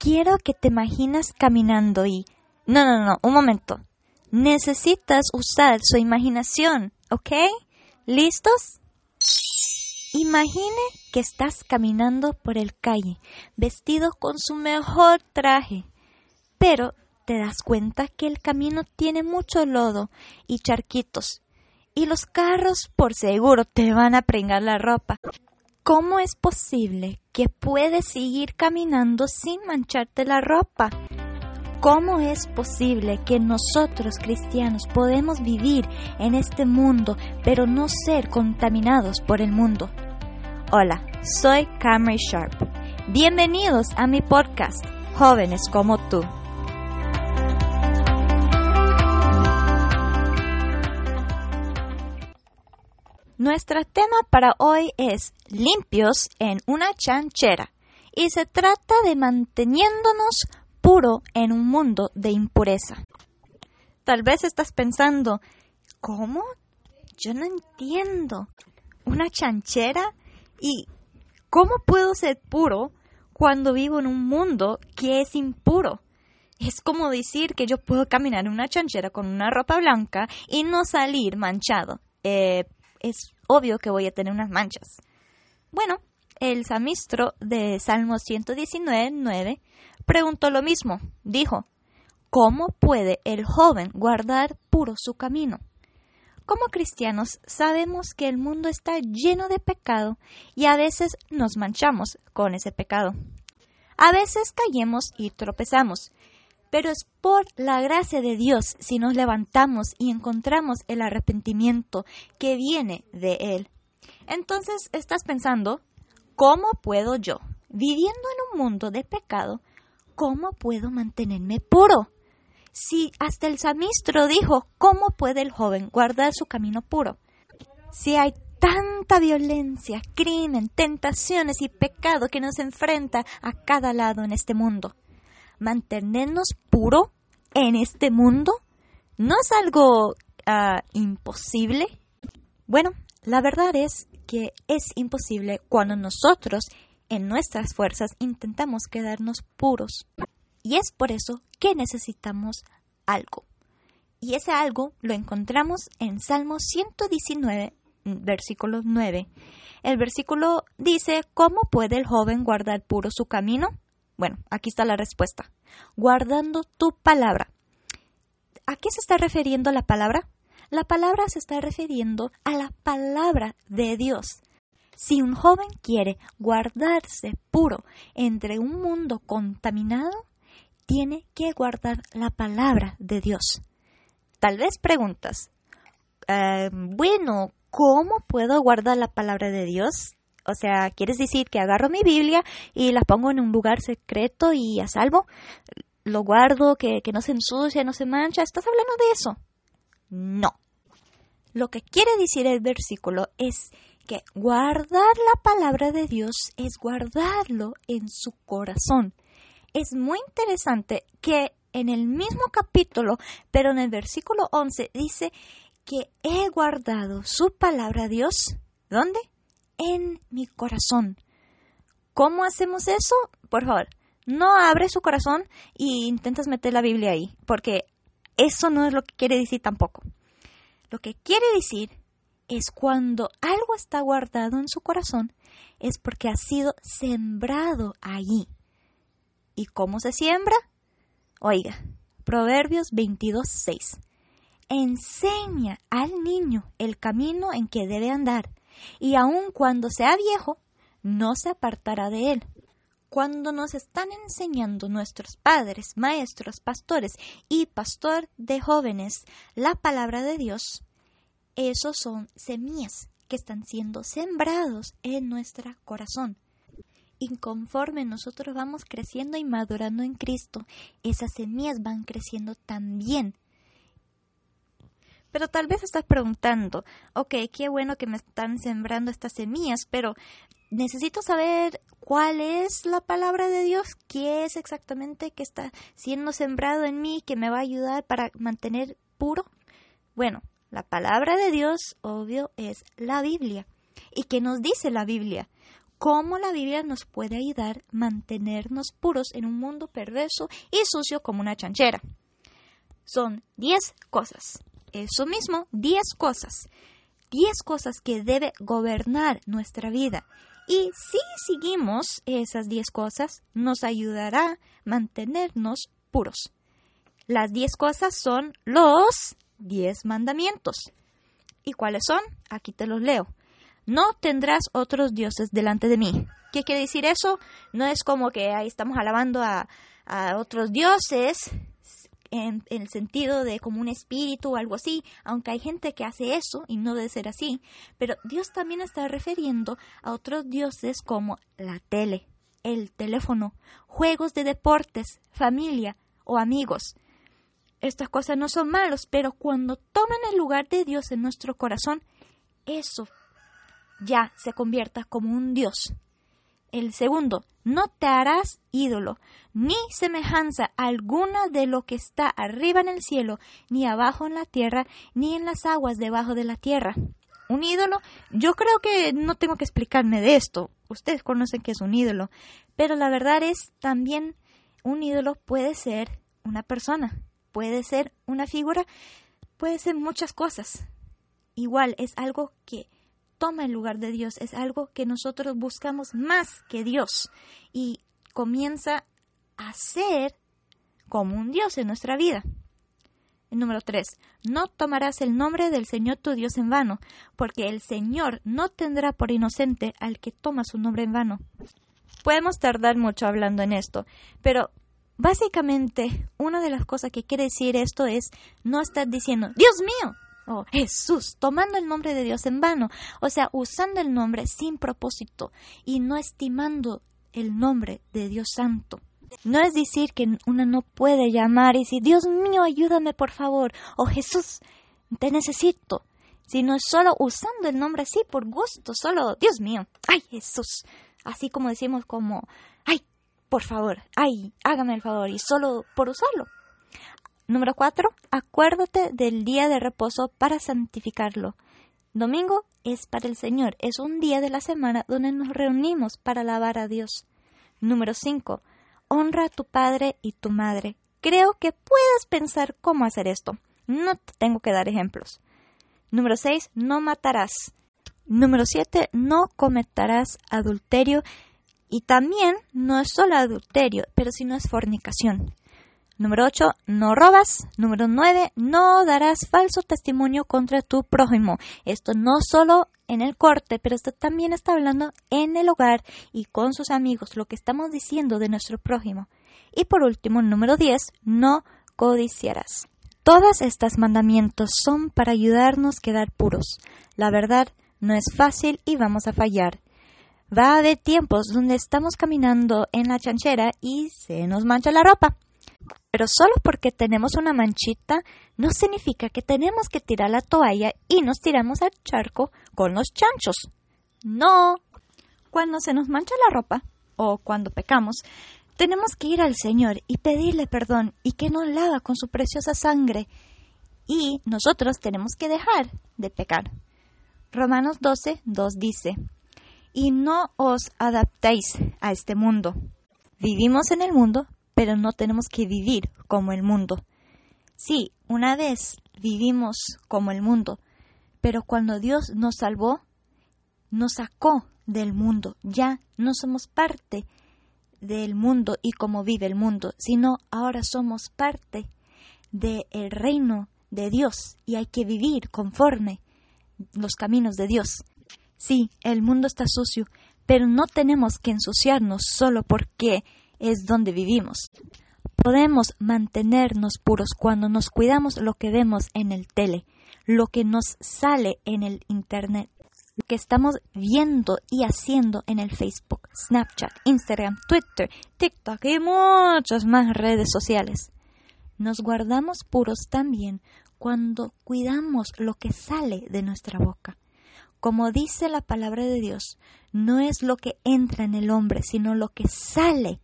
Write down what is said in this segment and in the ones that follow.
quiero que te imaginas caminando y... No, no, no, un momento. Necesitas usar su imaginación, ¿ok? ¿Listos? Imagine que estás caminando por el calle, vestido con su mejor traje, pero te das cuenta que el camino tiene mucho lodo y charquitos, y los carros por seguro te van a pringar la ropa. ¿Cómo es posible que puedes seguir caminando sin mancharte la ropa? ¿Cómo es posible que nosotros cristianos podemos vivir en este mundo pero no ser contaminados por el mundo? Hola, soy Camry Sharp. Bienvenidos a mi podcast, Jóvenes como tú. Nuestro tema para hoy es limpios en una chanchera y se trata de manteniéndonos puro en un mundo de impureza. Tal vez estás pensando, ¿cómo? Yo no entiendo. ¿Una chanchera? ¿Y cómo puedo ser puro cuando vivo en un mundo que es impuro? Es como decir que yo puedo caminar en una chanchera con una ropa blanca y no salir manchado. Eh, es obvio que voy a tener unas manchas. Bueno, el samistro de Salmo 119, 9 preguntó lo mismo. Dijo, ¿cómo puede el joven guardar puro su camino? Como cristianos sabemos que el mundo está lleno de pecado y a veces nos manchamos con ese pecado. A veces callemos y tropezamos, pero es por la gracia de Dios si nos levantamos y encontramos el arrepentimiento que viene de Él. Entonces estás pensando, ¿cómo puedo yo, viviendo en un mundo de pecado, cómo puedo mantenerme puro? Si hasta el samistro dijo, ¿cómo puede el joven guardar su camino puro? Si hay tanta violencia, crimen, tentaciones y pecado que nos enfrenta a cada lado en este mundo mantenernos puro en este mundo no es algo uh, imposible. Bueno, la verdad es que es imposible cuando nosotros en nuestras fuerzas intentamos quedarnos puros. Y es por eso que necesitamos algo. Y ese algo lo encontramos en Salmo 119, versículo 9. El versículo dice, ¿cómo puede el joven guardar puro su camino? Bueno, aquí está la respuesta. Guardando tu palabra. ¿A qué se está refiriendo la palabra? La palabra se está refiriendo a la palabra de Dios. Si un joven quiere guardarse puro entre un mundo contaminado, tiene que guardar la palabra de Dios. Tal vez preguntas, eh, bueno, ¿cómo puedo guardar la palabra de Dios? O sea, ¿quieres decir que agarro mi Biblia y la pongo en un lugar secreto y a salvo? Lo guardo, que, que no se ensucia, no se mancha. ¿Estás hablando de eso? No. Lo que quiere decir el versículo es que guardar la palabra de Dios es guardarlo en su corazón. Es muy interesante que en el mismo capítulo, pero en el versículo 11 dice que he guardado su palabra a Dios. ¿Dónde? En mi corazón. ¿Cómo hacemos eso? Por favor, no abre su corazón e intentas meter la Biblia ahí, porque eso no es lo que quiere decir tampoco. Lo que quiere decir es cuando algo está guardado en su corazón, es porque ha sido sembrado allí. ¿Y cómo se siembra? Oiga, Proverbios 22.6. Enseña al niño el camino en que debe andar, y aun cuando sea viejo, no se apartará de él. Cuando nos están enseñando nuestros padres, maestros, pastores y pastor de jóvenes la palabra de Dios, esos son semillas que están siendo sembrados en nuestro corazón. Y conforme nosotros vamos creciendo y madurando en Cristo, esas semillas van creciendo también pero tal vez estás preguntando, ok, qué bueno que me están sembrando estas semillas, pero necesito saber cuál es la palabra de Dios, qué es exactamente que está siendo sembrado en mí, que me va a ayudar para mantener puro. Bueno, la palabra de Dios, obvio, es la Biblia. ¿Y qué nos dice la Biblia? cómo la Biblia nos puede ayudar a mantenernos puros en un mundo perverso y sucio como una chanchera. Son 10 cosas. Eso mismo, 10 cosas. 10 cosas que debe gobernar nuestra vida. Y si seguimos esas 10 cosas, nos ayudará a mantenernos puros. Las 10 cosas son los 10 mandamientos. ¿Y cuáles son? Aquí te los leo. No tendrás otros dioses delante de mí. ¿Qué quiere decir eso? No es como que ahí estamos alabando a, a otros dioses, en, el sentido de como un espíritu o algo así, aunque hay gente que hace eso y no debe ser así, pero Dios también está refiriendo a otros dioses como la tele, el teléfono, juegos de deportes, familia o amigos. Estas cosas no son malos, pero cuando toman el lugar de Dios en nuestro corazón, eso ya se convierta como un Dios. El segundo, no te harás ídolo, ni semejanza alguna de lo que está arriba en el cielo, ni abajo en la tierra, ni en las aguas debajo de la tierra. Un ídolo, yo creo que no tengo que explicarme de esto. Ustedes conocen que es un ídolo. Pero la verdad es también un ídolo puede ser una persona, puede ser una figura, puede ser muchas cosas. Igual es algo que toma el lugar de Dios, es algo que nosotros buscamos más que Dios y comienza a ser como un Dios en nuestra vida. Número 3. No tomarás el nombre del Señor tu Dios en vano, porque el Señor no tendrá por inocente al que toma su nombre en vano. Podemos tardar mucho hablando en esto, pero básicamente una de las cosas que quiere decir esto es no estar diciendo, Dios mío, oh, Jesús, tomando el nombre de Dios en vano, o sea, usando el nombre sin propósito y no estimando el nombre de Dios Santo. No es decir que uno no puede llamar y decir, Dios mío, ayúdame por favor, o Jesús, te necesito, sino solo usando el nombre así por gusto, solo, Dios mío, ay Jesús, así como decimos como, ay, por favor, ay, hágame el favor, y solo por usarlo. Número 4. Acuérdate del día de reposo para santificarlo. Domingo es para el Señor, es un día de la semana donde nos reunimos para alabar a Dios. Número 5. Honra a tu padre y tu madre. Creo que puedes pensar cómo hacer esto. No te tengo que dar ejemplos. Número 6. No matarás. Número 7. No cometerás adulterio. Y también no es solo adulterio, pero si no es fornicación. Número 8, no robas. Número 9, no darás falso testimonio contra tu prójimo. Esto no solo en el corte, pero esto también está hablando en el hogar y con sus amigos, lo que estamos diciendo de nuestro prójimo. Y por último, número 10, no codiciarás. Todas estas mandamientos son para ayudarnos a quedar puros. La verdad no es fácil y vamos a fallar. Va a haber tiempos donde estamos caminando en la chanchera y se nos mancha la ropa. Pero solo porque tenemos una manchita no significa que tenemos que tirar la toalla y nos tiramos al charco con los chanchos. No. Cuando se nos mancha la ropa o cuando pecamos, tenemos que ir al Señor y pedirle perdón y que nos lava con su preciosa sangre. Y nosotros tenemos que dejar de pecar. Romanos 12, 2 dice, y no os adaptéis a este mundo. Vivimos en el mundo, pero no tenemos que vivir como el mundo. Sí, una vez vivimos como el mundo, pero cuando Dios nos salvó, nos sacó del mundo. Ya no somos parte del mundo y cómo vive el mundo, sino ahora somos parte del reino de Dios y hay que vivir conforme los caminos de Dios. Sí, el mundo está sucio, pero no tenemos que ensuciarnos solo porque es donde vivimos. Podemos mantenernos puros cuando nos cuidamos lo que vemos en el tele, lo que nos sale en el Internet, lo que estamos viendo y haciendo en el Facebook, Snapchat, Instagram, Twitter, TikTok y muchas más redes sociales. Nos guardamos puros también cuando cuidamos lo que sale de nuestra boca. Como dice la palabra de Dios, no es lo que entra en el hombre, sino lo que sale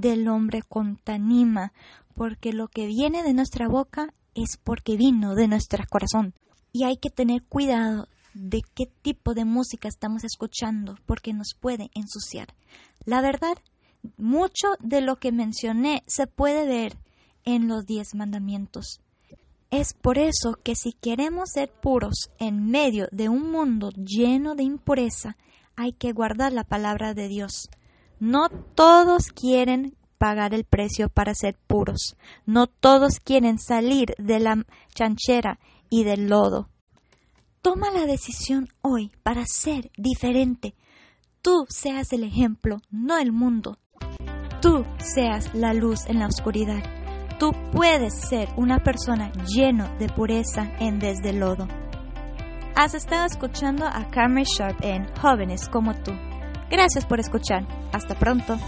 del hombre contanima, porque lo que viene de nuestra boca es porque vino de nuestro corazón. Y hay que tener cuidado de qué tipo de música estamos escuchando porque nos puede ensuciar. La verdad, mucho de lo que mencioné se puede ver en los diez mandamientos. Es por eso que si queremos ser puros en medio de un mundo lleno de impureza, hay que guardar la palabra de Dios. No todos quieren pagar el precio para ser puros. No todos quieren salir de la chanchera y del lodo. Toma la decisión hoy para ser diferente. Tú seas el ejemplo, no el mundo. Tú seas la luz en la oscuridad. Tú puedes ser una persona lleno de pureza en vez de lodo. Has estado escuchando a Cameron Sharp en Jóvenes como tú. Gracias por escuchar. Hasta pronto.